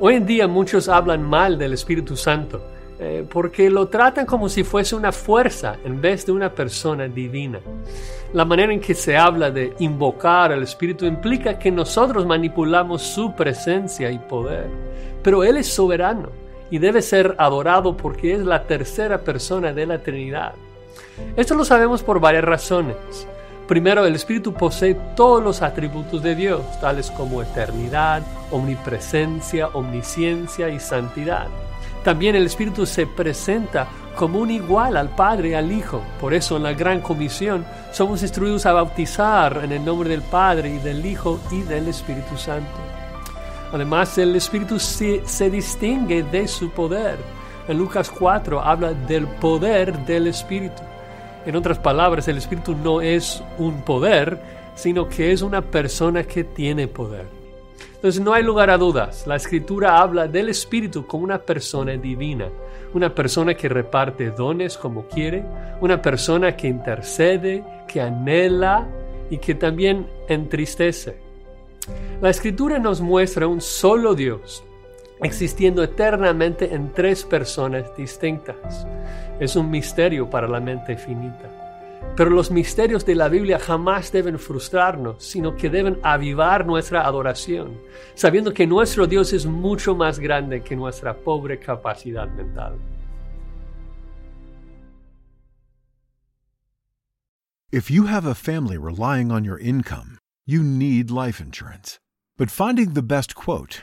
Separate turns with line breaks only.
Hoy en día muchos hablan mal del Espíritu Santo eh, porque lo tratan como si fuese una fuerza en vez de una persona divina. La manera en que se habla de invocar al Espíritu implica que nosotros manipulamos su presencia y poder, pero Él es soberano y debe ser adorado porque es la tercera persona de la Trinidad. Esto lo sabemos por varias razones. Primero, el Espíritu posee todos los atributos de Dios, tales como eternidad, omnipresencia, omnisciencia y santidad. También el Espíritu se presenta como un igual al Padre y al Hijo. Por eso en la Gran Comisión somos instruidos a bautizar en el nombre del Padre y del Hijo y del Espíritu Santo. Además, el Espíritu se, distingue de su poder. En Lucas 4 habla del poder del Espíritu. En otras palabras, el Espíritu no es un poder, sino que es una persona que tiene poder. Entonces no hay lugar a dudas. La Escritura habla del Espíritu como una persona divina, una persona que reparte dones como quiere, una persona que intercede, que anhela y que también entristece. La Escritura nos muestra un solo Dios, existiendo eternamente en tres personas distintas es un misterio para la mente finita. Pero los misterios de la Biblia jamás deben frustrarnos, sino que deben avivar nuestra adoración, sabiendo que nuestro Dios es mucho más grande que nuestra pobre capacidad mental.
If you have a family relying on your income, you need life insurance. But finding the best quote